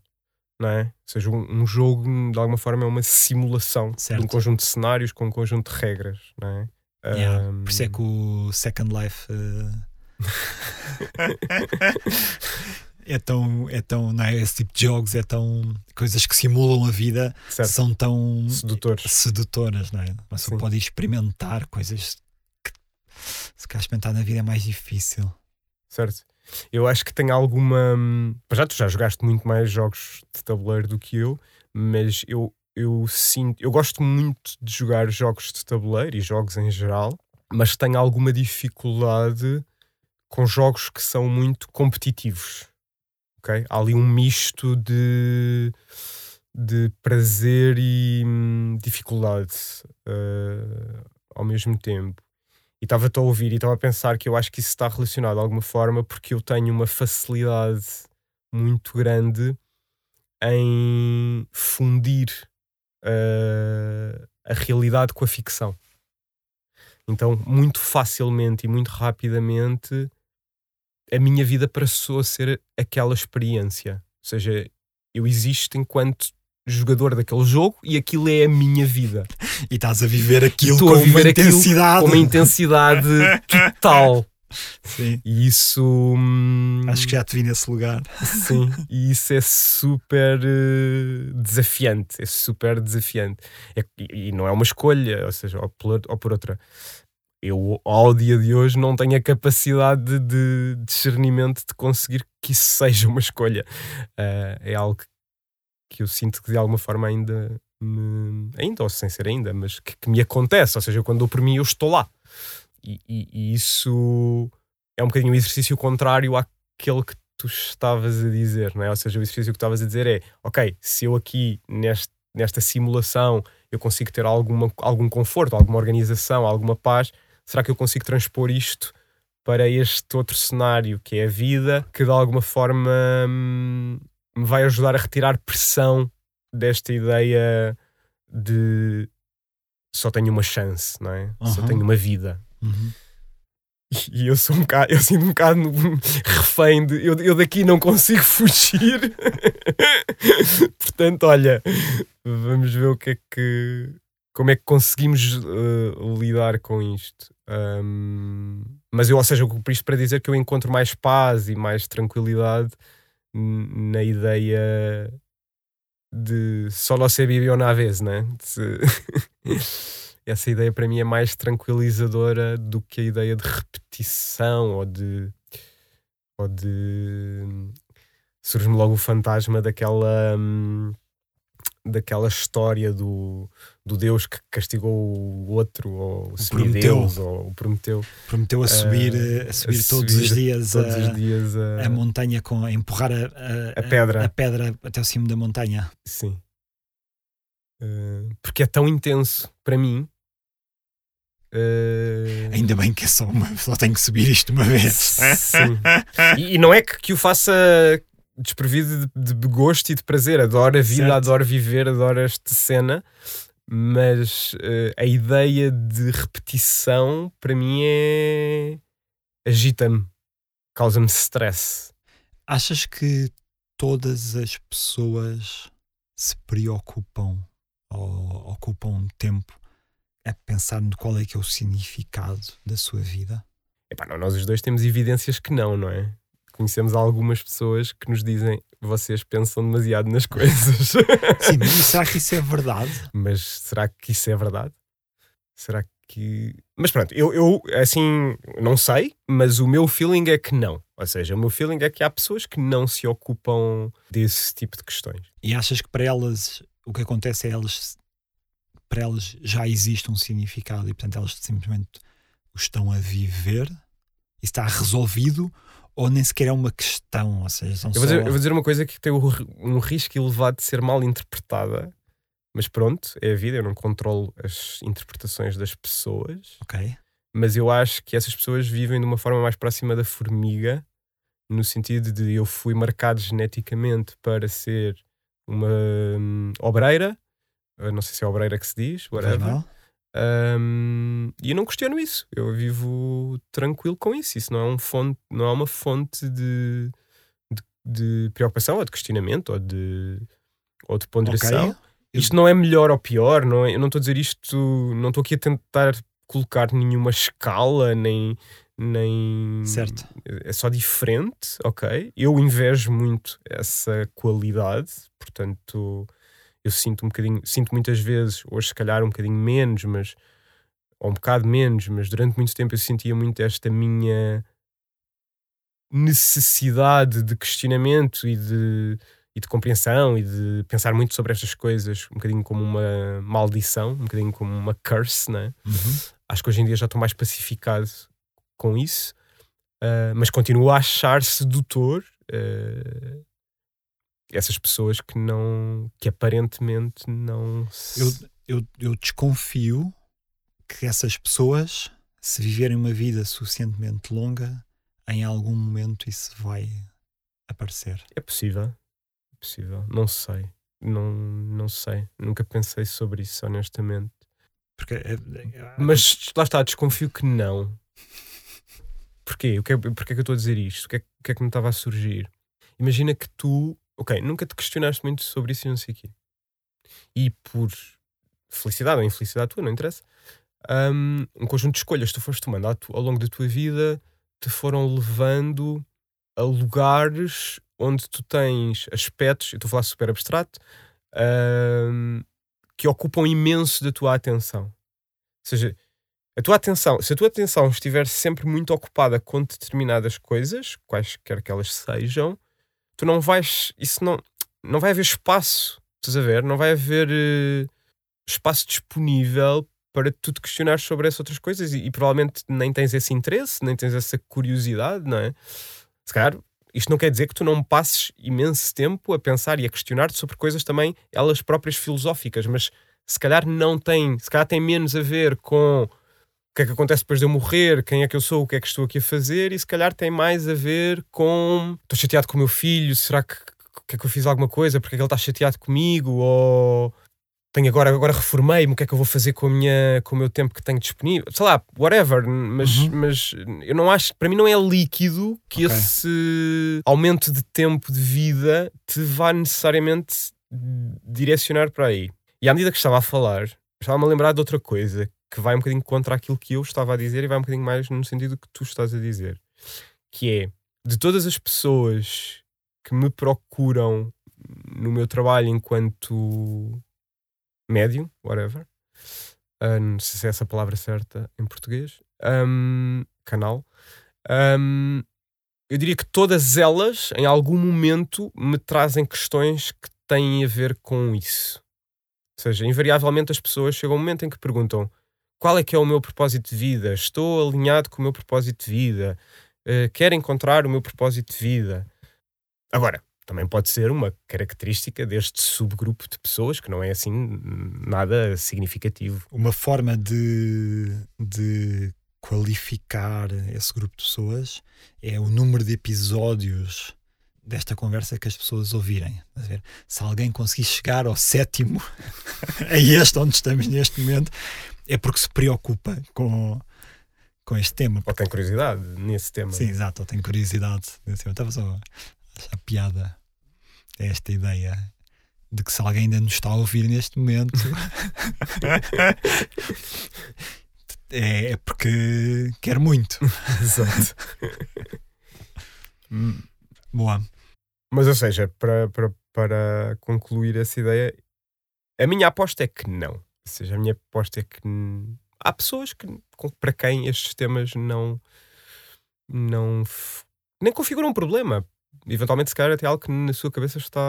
não é? Ou seja, um, um jogo de alguma forma é uma simulação certo. de um conjunto de cenários com um conjunto de regras, não é? Yeah, um... Por isso é que o Second Life uh... [laughs] é tão, é tão, não é? Esse tipo de jogos é tão. coisas que simulam a vida certo. são tão Sedutores. sedutoras, não é? Mas você pode experimentar coisas se calhar experimentar na vida é mais difícil. Certo. Eu acho que tem alguma. Já tu já jogaste muito mais jogos de tabuleiro do que eu, mas eu, eu sinto. Eu gosto muito de jogar jogos de tabuleiro e jogos em geral, mas tenho alguma dificuldade com jogos que são muito competitivos. ok Há ali um misto de, de prazer e hum, dificuldade uh, ao mesmo tempo. E estava-te a ouvir e estava a pensar que eu acho que isso está relacionado de alguma forma porque eu tenho uma facilidade muito grande em fundir uh, a realidade com a ficção. Então, muito facilmente e muito rapidamente, a minha vida passou a ser aquela experiência. Ou seja, eu existo enquanto jogador daquele jogo e aquilo é a minha vida. E estás a viver aquilo com viver uma intensidade. Com uma intensidade total. Sim. E isso. Hum, Acho que já te vi nesse lugar. Sim, e isso é super uh, desafiante. É super desafiante. É, e, não é uma escolha, ou seja, ou por, ou por outra. Eu, ao dia de hoje, não tenho a capacidade de, de discernimento de conseguir que isso seja uma escolha. Uh, é algo que eu sinto que de alguma forma ainda me, ainda, ou sem ser ainda, mas que, que me acontece. Ou seja, quando dou por mim, eu estou lá. E, e, e isso é um bocadinho o exercício contrário àquele que tu estavas a dizer, não é? Ou seja, o exercício que estavas a dizer é: ok, se eu aqui neste, nesta simulação eu consigo ter alguma, algum conforto, alguma organização, alguma paz, será que eu consigo transpor isto para este outro cenário que é a vida, que de alguma forma hum, me vai ajudar a retirar pressão desta ideia de só tenho uma chance, não é? Uhum. Só tenho uma vida. Uhum. E eu sou um bocado, eu sinto um bocado [laughs] refém de eu, eu daqui não consigo [laughs] fugir. [laughs] Portanto, olha, vamos ver o que é que como é que conseguimos uh, lidar com isto. Um, mas eu, ou seja, por isto para dizer que eu encontro mais paz e mais tranquilidade na ideia de só ser vive uma vez, né? [laughs] Essa ideia para mim é mais tranquilizadora do que a ideia de repetição ou de. ou de. surge-me logo o fantasma daquela. Hum, daquela história do, do Deus que castigou o outro, ou o semideus, ou o Prometeu. Prometeu a subir, uh, a subir, a todos, subir os dias, todos a, os dias a, a, montanha, com, a empurrar a, a, pedra. a pedra até o cimo da montanha. Sim. Uh, porque é tão intenso para mim. Uh... Ainda bem que é só uma, só tenho que subir isto uma vez. Sim. e, e, não é que, que o faça desprovido de, de, gosto e de prazer. Adoro a vida, certo. adoro viver, adoro esta cena. Mas uh, a ideia de repetição para mim é. agita-me, causa-me stress. Achas que todas as pessoas se preocupam ou ocupam tempo a pensar no qual é que é o significado da sua vida? Epá, não, nós os dois temos evidências que não, não é? Conhecemos algumas pessoas que nos dizem vocês pensam demasiado nas coisas. [laughs] Sim, mas será que isso é verdade? Mas será que isso é verdade? Será que. Mas pronto, eu, eu assim não sei, mas o meu feeling é que não. Ou seja, o meu feeling é que há pessoas que não se ocupam desse tipo de questões. E achas que para elas o que acontece é elas para elas já existe um significado e portanto elas simplesmente o estão a viver e está resolvido ou nem sequer é uma questão. Ou seja, eu, vou dizer, eu vou dizer uma coisa que tem um risco elevado de ser mal interpretada, mas pronto, é a vida, eu não controlo as interpretações das pessoas. Ok. Mas eu acho que essas pessoas vivem de uma forma mais próxima da formiga, no sentido de eu fui marcado geneticamente para ser uma hum, obreira, não sei se é obreira que se diz, whatever. Um, e eu não questiono isso. Eu vivo tranquilo com isso. Isso não é, um fonte, não é uma fonte de, de, de preocupação ou de questionamento ou de, ou de ponderação. Okay. Isto não é melhor ou pior. Não é, eu não estou a dizer isto. Não estou aqui a tentar colocar nenhuma escala nem. Nem. Certo. É só diferente, ok? Eu invejo muito essa qualidade, portanto eu sinto um bocadinho, sinto muitas vezes, hoje se calhar um bocadinho menos, mas ou um bocado menos, mas durante muito tempo eu sentia muito esta minha necessidade de questionamento e de, e de compreensão e de pensar muito sobre estas coisas, um bocadinho como uma maldição, um bocadinho como uma curse, né? Uhum. Acho que hoje em dia já estou mais pacificado com isso, uh, mas continuo a achar sedutor. Uh, essas pessoas que não que aparentemente não se... eu, eu, eu desconfio que essas pessoas se viverem uma vida suficientemente longa em algum momento isso vai aparecer. É possível é possível. Não sei. Não não sei. Nunca pensei sobre isso honestamente. Porque é, é, mas lá está desconfio que não. Porquê? O que é, porque é que eu estou a dizer isto? O que é, o que é que me estava a surgir? Imagina que tu ok, nunca te questionaste muito sobre isso e não sei o quê. E por felicidade ou infelicidade tua, não interessa, um, um conjunto de escolhas que tu foste tomando ao longo da tua vida te foram levando a lugares onde tu tens aspectos, eu estou a falar super abstrato, um, que ocupam imenso da tua atenção. Ou seja, a tua atenção, se a tua atenção estiver sempre muito ocupada com determinadas coisas, quaisquer que elas sejam, tu não vais. Isso não. Não vai haver espaço Estás a ver? Não vai haver eh, espaço disponível para tu te questionares sobre essas outras coisas e, e provavelmente nem tens esse interesse, nem tens essa curiosidade, não é? Se calhar isto não quer dizer que tu não passes imenso tempo a pensar e a questionar-te sobre coisas também, elas próprias filosóficas, mas se calhar não tem, se calhar tem menos a ver com o que é que acontece depois de eu morrer, quem é que eu sou, o que é que estou aqui a fazer, e se calhar tem mais a ver com estou chateado com o meu filho, será que, que é que eu fiz alguma coisa, porque é que ele está chateado comigo, ou tenho agora, agora reformei-me, o que é que eu vou fazer com, a minha, com o meu tempo que tenho disponível? Sei lá, whatever, mas, Uhum. mas eu não acho, para mim não é líquido que Ok. esse aumento de tempo de vida te vá necessariamente direcionar para aí. E à medida que estava a falar, estava-me a lembrar de outra coisa que vai um bocadinho contra aquilo que eu estava a dizer e vai um bocadinho mais no sentido que tu estás a dizer, que é de todas as pessoas que me procuram no meu trabalho enquanto médium, whatever. Ah, não sei se é essa palavra certa em português. Ahm, canal. Ahm, eu diria que todas elas, em algum momento, me trazem questões que têm a ver com isso. Ou seja, invariavelmente as pessoas chegam a um momento em que perguntam qual é que é o meu propósito de vida? Estou alinhado com o meu propósito de vida? Eh, quero encontrar o meu propósito de vida? Agora, também pode ser uma característica deste subgrupo de pessoas que não é assim nada significativo. Uma forma de, de qualificar esse grupo de pessoas é o número de episódios desta conversa que as pessoas ouvirem. Ver? Se alguém conseguir chegar ao sétimo, a [laughs] este onde estamos neste momento, é porque se preocupa com, com este tema. Ou tem curiosidade nesse tema. Sim, exato, eu tenho curiosidade. nesse tema. Estava só a achar piada esta ideia de que se alguém ainda nos está a ouvir neste momento [laughs] é, é porque quer muito. [laughs] Exato. [laughs] Boa. Mas, ou seja, para, para, para concluir essa ideia, a minha aposta é que não. Ou seja, a minha aposta é que há pessoas que, para quem estes temas não, não nem configuram um problema. Eventualmente, se calhar, até algo que na sua cabeça está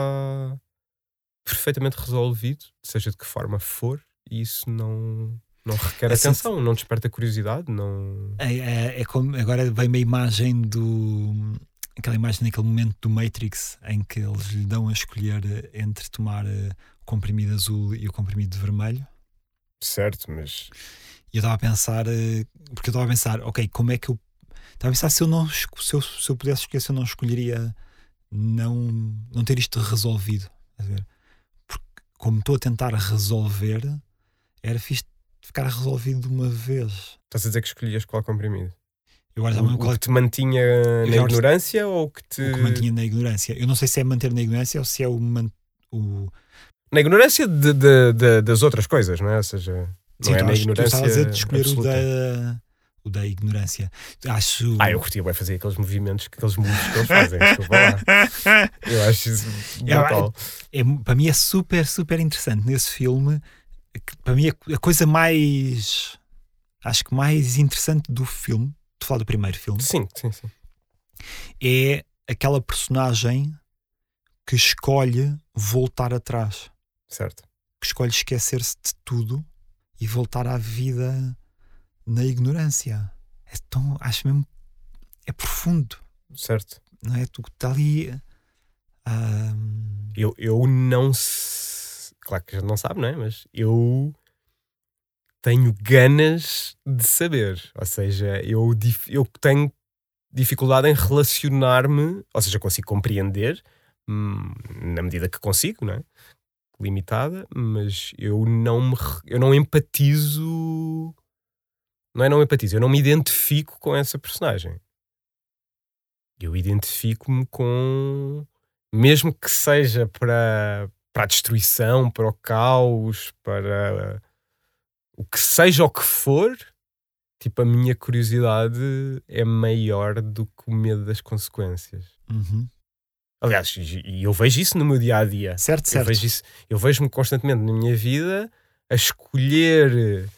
perfeitamente resolvido, seja de que forma for, e isso não, não requer É assim- atenção, não desperta curiosidade, não. É, é- é como, agora vem-me a imagem do. aquela imagem naquele momento do Matrix em que eles lhe dão a escolher entre tomar eh, o comprimido azul e o comprimido vermelho. Certo, mas E eu estava a pensar, eh, porque eu estava a pensar, ok, como é que eu. Estava a pensar se eu não se eu, se eu pudesse se eu não escolheria não, não ter isto resolvido. Porque como estou a tentar resolver, era fixe ficar resolvido de uma vez. estás a dizer que escolhias qual comprimido? Eu agora O, o qual que te mantinha na já- ignorância ou que te. o que mantinha na ignorância. Eu não sei se é manter na ignorância ou se é o. man- o... Na ignorância de- de- de- das outras coisas, não é? Ou seja, não Sim, é tu, na tu ignorância. estavas a escolher o da, o da ignorância. Acho. Ah, eu curtia bem fazer aqueles movimentos, aqueles moves que eles fazem. [laughs] Eu acho isso É, brutal. é, para mim é super, super interessante nesse filme. para mim, a, coisa mais. Acho que mais interessante do filme, de falar do primeiro filme, Sim, sim, sim. é aquela personagem que escolhe voltar atrás, Certo. que escolhe esquecer-se de tudo e voltar à vida na ignorância. É tão. Acho mesmo. É profundo, Certo. não é? Tu está ali. ah, Eu, eu não. se- Claro que a gente não sabe, não é? Mas eu tenho ganas de saber. Ou seja, eu, dif- eu tenho dificuldade em relacionar-me, ou seja, consigo compreender hum, na medida que consigo, não é? Limitada, mas eu não me, eu não empatizo. Não é não empatizo, eu não me identifico com essa personagem. Eu identifico-me com mesmo que seja para, para a destruição, para o caos, para o que seja o que for, tipo, a minha curiosidade é maior do que o medo das consequências. uhum. Aliás, e eu vejo isso no meu dia a dia. Certo, Eu certo. vejo isso, eu vejo-me constantemente na minha vida a escolher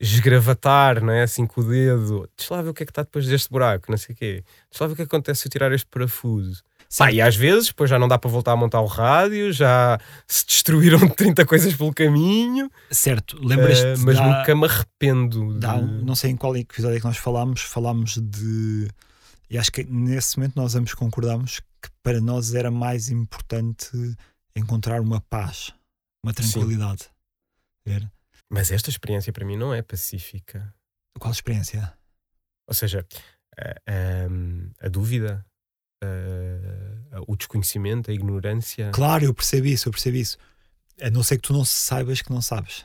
esgravatar, não é? Assim com o dedo. Deixa lá ver o que é que está depois deste buraco, não sei o quê. Deixa lá ver o que acontece se eu tirar este parafuso. Pá, e às vezes depois já não dá para voltar a montar o rádio, já se destruíram [laughs] 30 coisas pelo caminho. Certo, lembras-te. Uh, mas nunca me arrependo. de- Dá não sei em qual episódio é que nós falámos, falámos de. E acho que nesse momento nós ambos concordamos que para nós era mais importante encontrar uma paz, uma tranquilidade. Ver? Mas esta experiência para mim não é pacífica. Qual experiência? Ou seja, a, a- a dúvida, a- o desconhecimento, a ignorância. Claro, eu percebo isso, eu percebo isso. A não ser que tu não saibas que não sabes.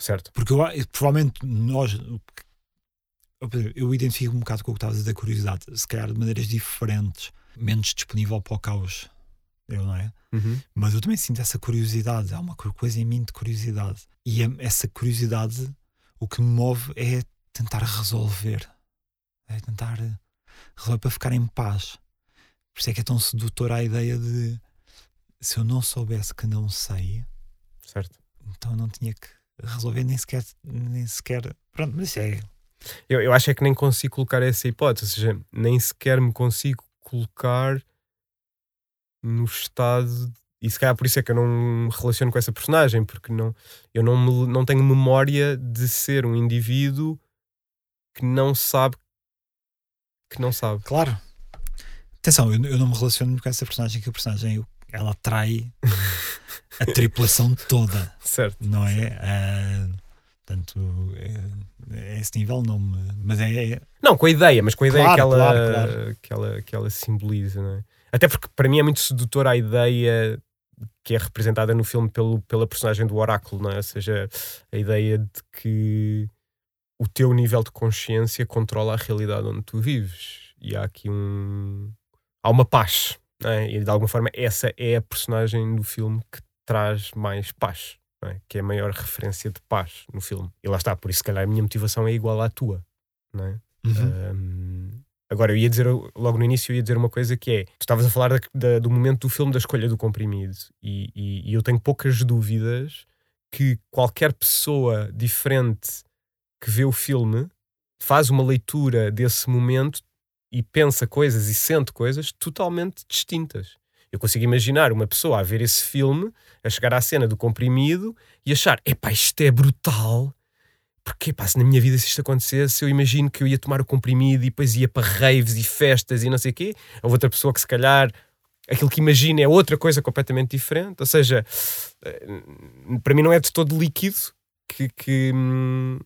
Certo. Porque eu, provavelmente nós. Eu, identifico um bocado com o que estavas a dizer da curiosidade, se calhar de maneiras diferentes, menos disponível para o caos. Eu, não é? Uhum. Mas eu também sinto essa curiosidade. Há uma co- coisa em mim de curiosidade. E essa curiosidade, o que me move é tentar resolver. É tentar resolver para ficar em paz. Por isso é que é tão sedutora a ideia de se eu não soubesse que não sei, Certo. então eu não tinha que resolver nem sequer. Nem sequer pronto, mas isso é. Eu, eu acho é que nem consigo colocar essa hipótese, ou seja, nem sequer me consigo colocar no estado. E se calhar por isso é que eu não me relaciono com essa personagem, porque não, eu não, me- não tenho memória de ser um indivíduo que não sabe que não sabe. Claro. Atenção, eu, eu não me relaciono com essa personagem, que a personagem eu- ela atrai [laughs] a tripulação toda. Certo. não é? Ah, portanto, é, é esse nível não me. Mas é. é- Não, com a ideia, mas com a ideia Claro, que, ela, claro, claro. Que, ela, que ela simboliza, não é? Até porque para mim é muito sedutora a ideia que é representada no filme pelo, pela personagem do oráculo, não é? Ou seja, a ideia de que o teu nível de consciência controla a realidade onde tu vives. E há aqui um. Há uma paz, é? E de alguma forma essa é a personagem do filme que traz mais paz, é? Que é a maior referência de paz no filme. E lá está, por isso, se calhar, a minha motivação é igual à tua, não é? Uhum. Um, agora, eu ia dizer, logo no início, eu ia dizer uma coisa que é: tu estavas a falar da- da- do momento do filme da escolha do comprimido, e, e- e eu tenho poucas dúvidas que qualquer pessoa diferente que vê o filme faz uma leitura desse momento e pensa coisas e sente coisas totalmente distintas. Eu consigo imaginar uma pessoa a ver esse filme, a chegar à cena do comprimido e achar: epá, isto é brutal. Porque, pá, se na minha vida se isto acontecesse, eu imagino que eu ia tomar o comprimido e depois ia para raves e festas e não sei o quê. Ou outra pessoa que, se calhar, aquilo que imagina é outra coisa completamente diferente. Ou seja, eh, para mim não é de todo líquido que, que, hum,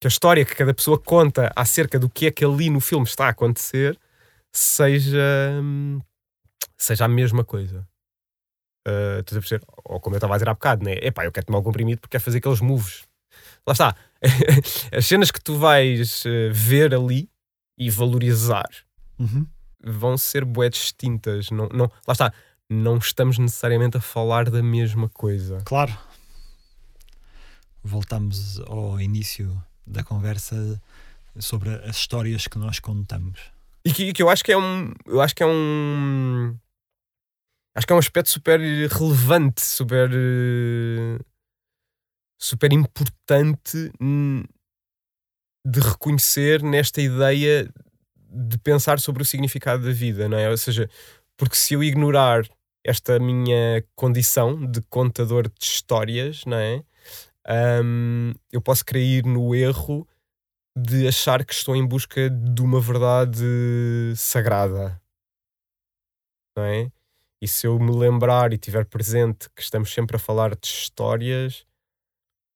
que a história que cada pessoa conta acerca do que é que ali no filme está a acontecer seja, hum, seja a mesma coisa. Uh, estás a perceber? Ou como eu estava a dizer há bocado, né? Epá, eu quero tomar o comprimido porque quero fazer aqueles moves. Lá está. [laughs] As cenas que tu vais eh, ver ali e valorizar Uhum. vão ser bué distintas. Não, não, lá está. Não estamos necessariamente a falar da mesma coisa. Claro. Voltamos ao início da conversa sobre as histórias que nós contamos. E que, que eu acho que é um. Eu acho que é um. Acho que é um aspecto super relevante, super. super importante hum, de reconhecer nesta ideia de pensar sobre o significado da vida, não é? Ou seja, porque se eu ignorar esta minha condição de contador de histórias, não é? Hum, eu posso cair no erro de achar que estou em busca de uma verdade sagrada, não é? E se eu me lembrar e tiver presente que estamos sempre a falar de histórias,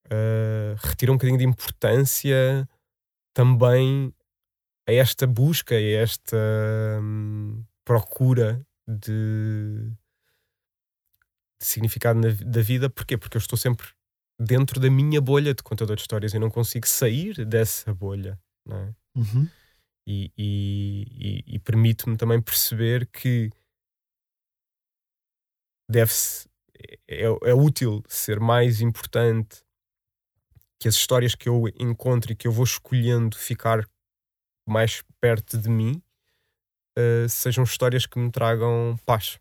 uh, retira um bocadinho de importância também a esta busca, a esta hum, procura de, de significado na da vida. Porquê? Porque eu estou sempre dentro da minha bolha de contador de histórias e não consigo sair dessa bolha, não é? Uhum. e, e, e- e permite-me também perceber que deve-se é, é útil ser mais importante que as histórias que eu encontro e que eu vou escolhendo ficar mais perto de mim eh, sejam histórias que me tragam paz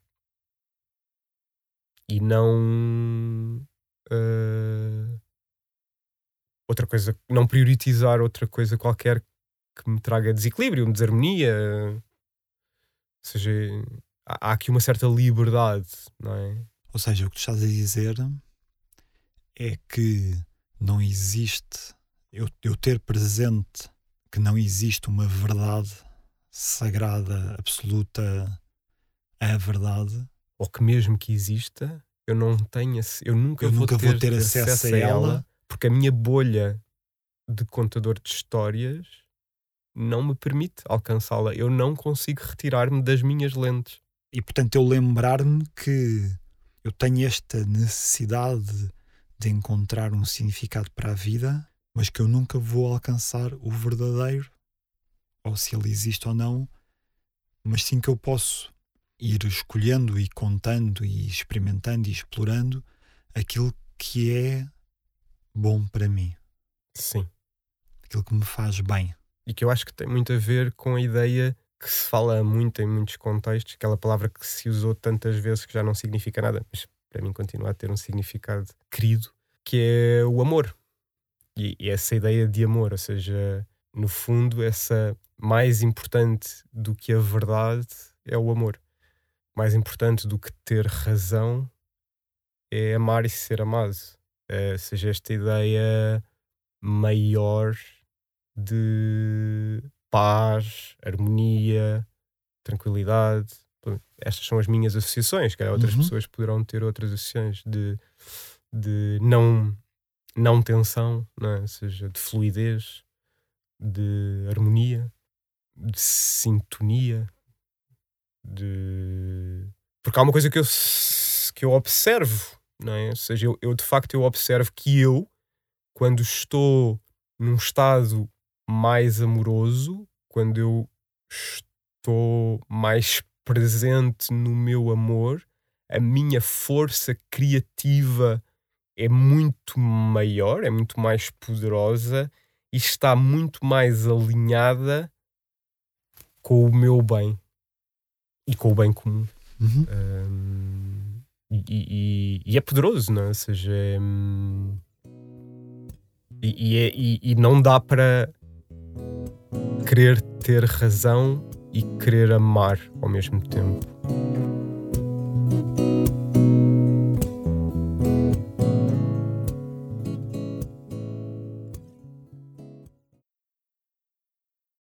e não eh, outra coisa, não prioritizar outra coisa qualquer que me traga desequilíbrio, desarmonia. Ou seja, há, há aqui uma certa liberdade, não é? Ou seja, o que tu estás a dizer é que não existe, eu, eu ter presente que não existe uma verdade sagrada, absoluta, a verdade. Ou que mesmo que exista, eu não tenho, eu nunca, Eu vou, nunca ter, vou ter acesso a ela. porque a minha bolha de contador de histórias não me permite alcançá-la. Eu não consigo retirar-me das minhas lentes. E portanto, eu lembrar-me que eu tenho esta necessidade de encontrar um significado para a vida, mas que eu nunca vou alcançar o verdadeiro, ou se ele existe ou não, mas sim que eu posso ir escolhendo e contando e experimentando e explorando aquilo que é bom para mim, Sim. aquilo que me faz bem. E que eu acho que tem muito a ver com a ideia que se fala muito em muitos contextos, aquela palavra que se usou tantas vezes que já não significa nada, mas para mim continua a ter um significado querido, que é o amor. E, e essa ideia de amor, ou seja, no fundo, essa mais importante do que a verdade é o amor. Mais importante do que ter razão é amar e ser amado. É, seja esta ideia maior de paz, harmonia, tranquilidade. Estas são as minhas associações, que outras Uhum. pessoas poderão ter outras associações de, de não, não tensão, não é? seja, de fluidez, de harmonia, de sintonia, de. Porque há uma coisa que eu, que eu observo, não é? Ou seja, eu, eu de facto eu observo que eu, quando estou num estado mais amoroso, quando eu estou mais presente no meu amor, a minha força criativa é muito maior, é muito mais poderosa e está muito mais alinhada com o meu bem e com o bem comum. Uhum. Hum, e, e- e é poderoso, não é? Ou seja, é, hum, e, e é- e não dá para querer ter razão e querer amar ao mesmo tempo.